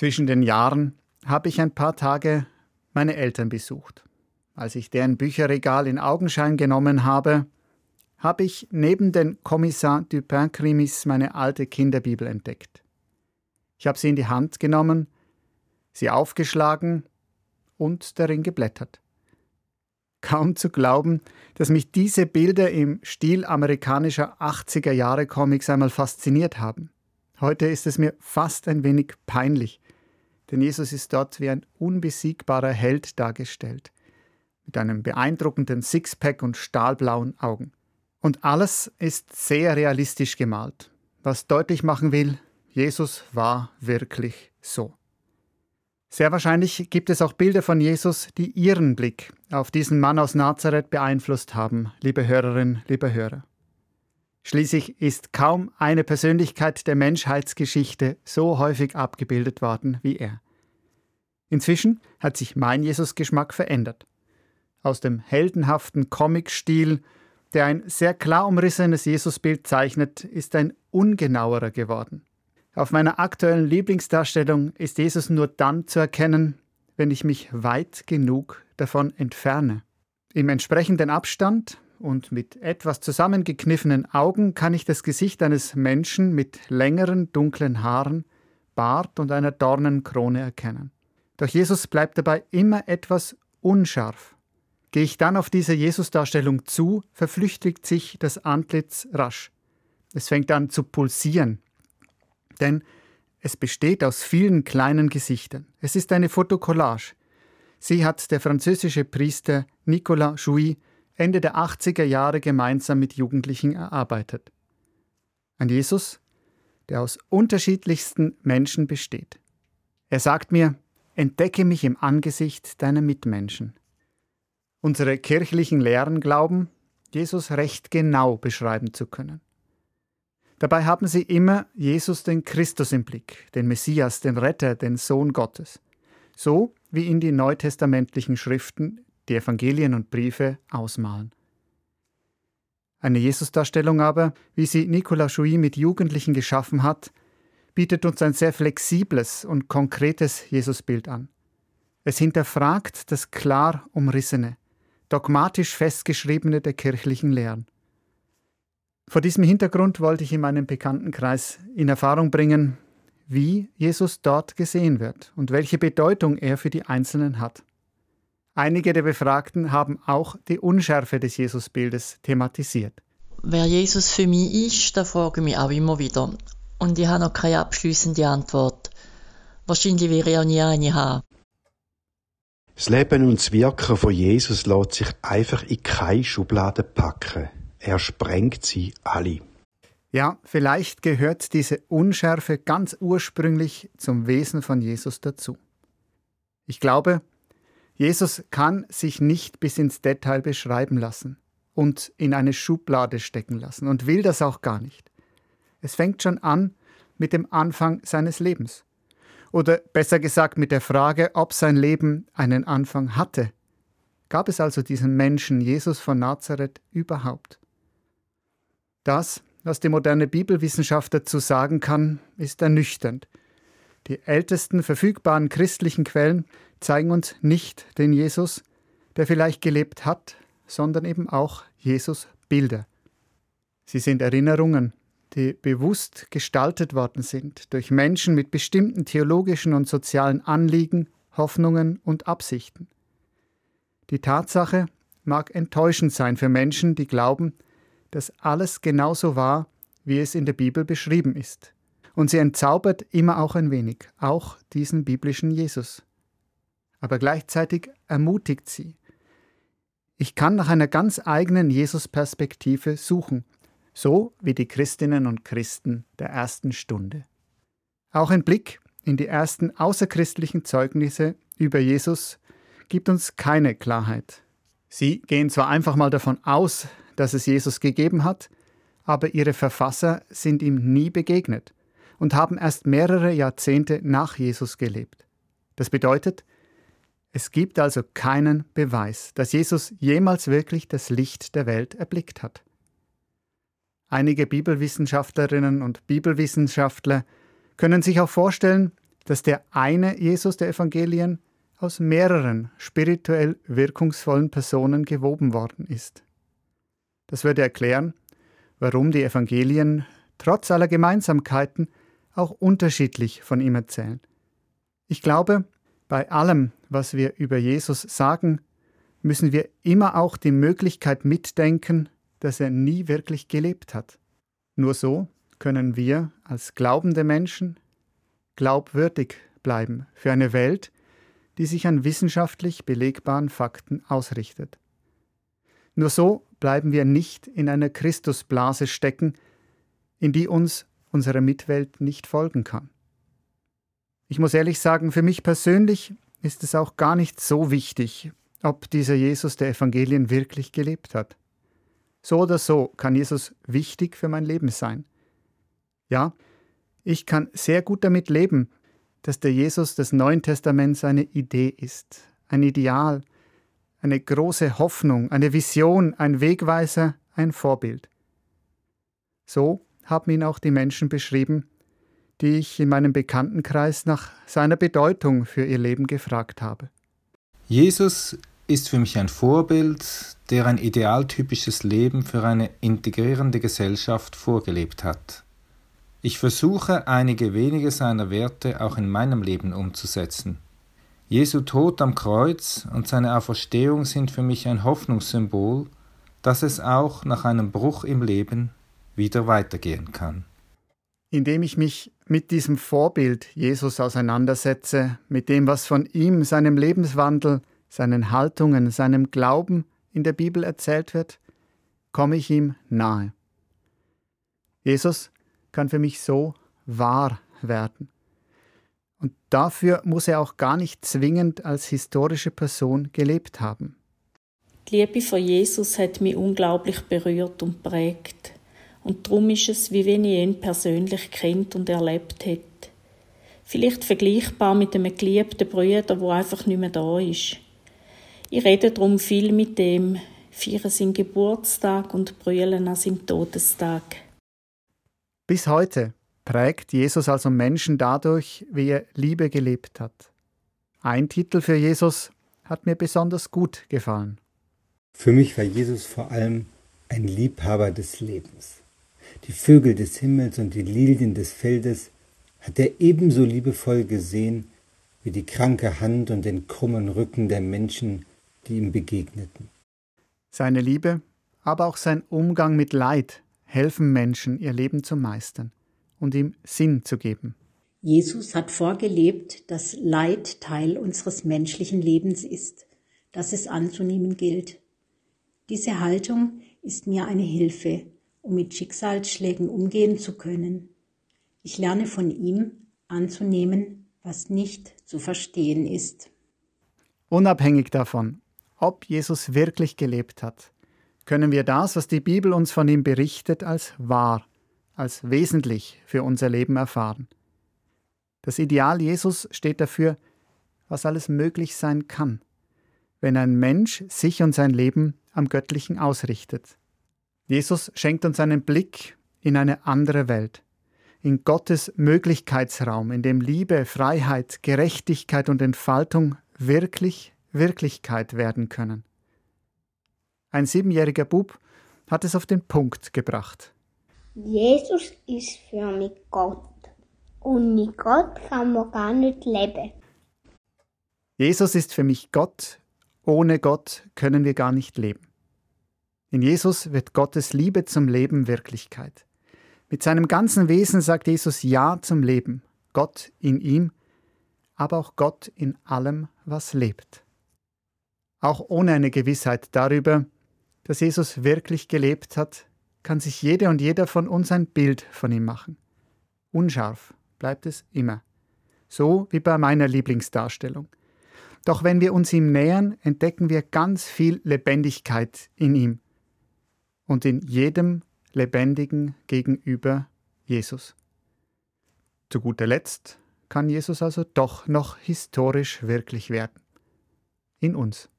Zwischen den Jahren habe ich ein paar Tage meine Eltern besucht. Als ich deren Bücherregal in Augenschein genommen habe, habe ich neben den Kommissar Dupin-Krimis meine alte Kinderbibel entdeckt. Ich habe sie in die Hand genommen, sie aufgeschlagen und darin geblättert. Kaum zu glauben, dass mich diese Bilder im Stil amerikanischer 80er Jahre Comics einmal fasziniert haben. Heute ist es mir fast ein wenig peinlich, denn Jesus ist dort wie ein unbesiegbarer Held dargestellt, mit einem beeindruckenden Sixpack und stahlblauen Augen. Und alles ist sehr realistisch gemalt, was deutlich machen will, Jesus war wirklich so. Sehr wahrscheinlich gibt es auch Bilder von Jesus, die Ihren Blick auf diesen Mann aus Nazareth beeinflusst haben, liebe Hörerinnen, liebe Hörer. Schließlich ist kaum eine Persönlichkeit der Menschheitsgeschichte so häufig abgebildet worden wie er. Inzwischen hat sich mein Jesusgeschmack verändert. Aus dem heldenhaften Comic-Stil, der ein sehr klar umrissenes Jesusbild zeichnet, ist ein ungenauerer geworden. Auf meiner aktuellen Lieblingsdarstellung ist Jesus nur dann zu erkennen, wenn ich mich weit genug davon entferne. Im entsprechenden Abstand und mit etwas zusammengekniffenen Augen kann ich das Gesicht eines Menschen mit längeren dunklen Haaren, Bart und einer Dornenkrone erkennen. Doch Jesus bleibt dabei immer etwas unscharf. Gehe ich dann auf diese Jesusdarstellung zu, verflüchtigt sich das Antlitz rasch. Es fängt an zu pulsieren, denn es besteht aus vielen kleinen Gesichtern. Es ist eine Fotokollage. Sie hat der französische Priester Nicolas Jouy Ende der 80er Jahre gemeinsam mit Jugendlichen erarbeitet. Ein Jesus, der aus unterschiedlichsten Menschen besteht. Er sagt mir, entdecke mich im Angesicht deiner Mitmenschen. Unsere kirchlichen Lehren glauben, Jesus recht genau beschreiben zu können. Dabei haben sie immer Jesus den Christus im Blick, den Messias, den Retter, den Sohn Gottes. So wie ihn die neutestamentlichen Schriften, die Evangelien und Briefe ausmalen. Eine Jesusdarstellung aber, wie sie Nicolas Chouy mit Jugendlichen geschaffen hat, bietet uns ein sehr flexibles und konkretes Jesusbild an. Es hinterfragt das klar umrissene, dogmatisch festgeschriebene der kirchlichen Lehren. Vor diesem Hintergrund wollte ich in meinem Bekanntenkreis in Erfahrung bringen, wie Jesus dort gesehen wird und welche Bedeutung er für die Einzelnen hat. Einige der Befragten haben auch die Unschärfe des Jesusbildes thematisiert. Wer Jesus für mich ist, da frage ich mich auch immer wieder. Und ich habe noch keine abschließende Antwort. Wahrscheinlich werde ich auch nie eine haben. Das Leben und das Wirken von Jesus lässt sich einfach in keine Schublade packen. Er sprengt sie alle. Ja, vielleicht gehört diese Unschärfe ganz ursprünglich zum Wesen von Jesus dazu. Ich glaube, Jesus kann sich nicht bis ins Detail beschreiben lassen und in eine Schublade stecken lassen und will das auch gar nicht. Es fängt schon an mit dem Anfang seines Lebens. Oder besser gesagt mit der Frage, ob sein Leben einen Anfang hatte. Gab es also diesen Menschen, Jesus von Nazareth, überhaupt? Das, was die moderne Bibelwissenschaft dazu sagen kann, ist ernüchternd. Die ältesten verfügbaren christlichen Quellen zeigen uns nicht den Jesus, der vielleicht gelebt hat, sondern eben auch Jesus Bilder. Sie sind Erinnerungen, die bewusst gestaltet worden sind durch Menschen mit bestimmten theologischen und sozialen Anliegen, Hoffnungen und Absichten. Die Tatsache mag enttäuschend sein für Menschen, die glauben, dass alles genauso war, wie es in der Bibel beschrieben ist. Und sie entzaubert immer auch ein wenig, auch diesen biblischen Jesus. Aber gleichzeitig ermutigt sie. Ich kann nach einer ganz eigenen Jesus-Perspektive suchen, so wie die Christinnen und Christen der ersten Stunde. Auch ein Blick in die ersten außerchristlichen Zeugnisse über Jesus gibt uns keine Klarheit. Sie gehen zwar einfach mal davon aus, dass es Jesus gegeben hat, aber ihre Verfasser sind ihm nie begegnet und haben erst mehrere Jahrzehnte nach Jesus gelebt. Das bedeutet, es gibt also keinen Beweis, dass Jesus jemals wirklich das Licht der Welt erblickt hat. Einige Bibelwissenschaftlerinnen und Bibelwissenschaftler können sich auch vorstellen, dass der eine Jesus der Evangelien aus mehreren spirituell wirkungsvollen Personen gewoben worden ist. Das würde erklären, warum die Evangelien trotz aller Gemeinsamkeiten auch unterschiedlich von ihm erzählen. Ich glaube, bei allem, was wir über Jesus sagen, müssen wir immer auch die Möglichkeit mitdenken, dass er nie wirklich gelebt hat. Nur so können wir als glaubende Menschen glaubwürdig bleiben für eine Welt, die sich an wissenschaftlich belegbaren Fakten ausrichtet. Nur so bleiben wir nicht in einer Christusblase stecken, in die uns unsere Mitwelt nicht folgen kann. Ich muss ehrlich sagen, für mich persönlich ist es auch gar nicht so wichtig, ob dieser Jesus der Evangelien wirklich gelebt hat. So oder so kann Jesus wichtig für mein Leben sein. Ja, ich kann sehr gut damit leben, dass der Jesus des Neuen Testaments eine Idee ist, ein Ideal, eine große Hoffnung, eine Vision, ein Wegweiser, ein Vorbild. So haben ihn auch die Menschen beschrieben, die ich in meinem Bekanntenkreis nach seiner Bedeutung für ihr Leben gefragt habe. Jesus ist für mich ein Vorbild, der ein idealtypisches Leben für eine integrierende Gesellschaft vorgelebt hat. Ich versuche einige wenige seiner Werte auch in meinem Leben umzusetzen. Jesu Tod am Kreuz und seine Auferstehung sind für mich ein Hoffnungssymbol, dass es auch nach einem Bruch im Leben wieder weitergehen kann. Indem ich mich mit diesem Vorbild Jesus auseinandersetze, mit dem, was von ihm, seinem Lebenswandel, seinen Haltungen, seinem Glauben in der Bibel erzählt wird, komme ich ihm nahe. Jesus kann für mich so wahr werden. Und dafür muss er auch gar nicht zwingend als historische Person gelebt haben. Die Liebe von Jesus hat mich unglaublich berührt und prägt. Und darum ist es, wie wenn ich ihn persönlich kennt und erlebt hätte. Vielleicht vergleichbar mit einem geliebten Bruder, wo einfach nicht mehr da ist. Ich rede darum viel mit dem, feiere seinen Geburtstag und brüllen an seinem Todestag. Bis heute prägt Jesus also Menschen dadurch, wie er Liebe gelebt hat. Ein Titel für Jesus hat mir besonders gut gefallen. Für mich war Jesus vor allem ein Liebhaber des Lebens. Die Vögel des Himmels und die Lilien des Feldes hat er ebenso liebevoll gesehen wie die kranke Hand und den krummen Rücken der Menschen, die ihm begegneten. Seine Liebe, aber auch sein Umgang mit Leid helfen Menschen, ihr Leben zu meistern und ihm Sinn zu geben. Jesus hat vorgelebt, dass Leid Teil unseres menschlichen Lebens ist, dass es anzunehmen gilt. Diese Haltung ist mir eine Hilfe, um mit Schicksalsschlägen umgehen zu können. Ich lerne von ihm anzunehmen, was nicht zu verstehen ist. Unabhängig davon, ob Jesus wirklich gelebt hat, können wir das, was die Bibel uns von ihm berichtet, als wahr, als wesentlich für unser Leben erfahren. Das Ideal Jesus steht dafür, was alles möglich sein kann, wenn ein Mensch sich und sein Leben am Göttlichen ausrichtet. Jesus schenkt uns einen Blick in eine andere Welt, in Gottes Möglichkeitsraum, in dem Liebe, Freiheit, Gerechtigkeit und Entfaltung wirklich Wirklichkeit werden können. Ein siebenjähriger Bub hat es auf den Punkt gebracht. Jesus ist für mich Gott. Und mit Gott kann man gar nicht leben. Jesus ist für mich Gott. Ohne Gott können wir gar nicht leben. In Jesus wird Gottes Liebe zum Leben Wirklichkeit. Mit seinem ganzen Wesen sagt Jesus Ja zum Leben, Gott in ihm, aber auch Gott in allem, was lebt. Auch ohne eine Gewissheit darüber, dass Jesus wirklich gelebt hat, kann sich jede und jeder von uns ein Bild von ihm machen. Unscharf bleibt es immer. So wie bei meiner Lieblingsdarstellung. Doch wenn wir uns ihm nähern, entdecken wir ganz viel Lebendigkeit in ihm und in jedem Lebendigen gegenüber Jesus. Zu guter Letzt kann Jesus also doch noch historisch wirklich werden. In uns.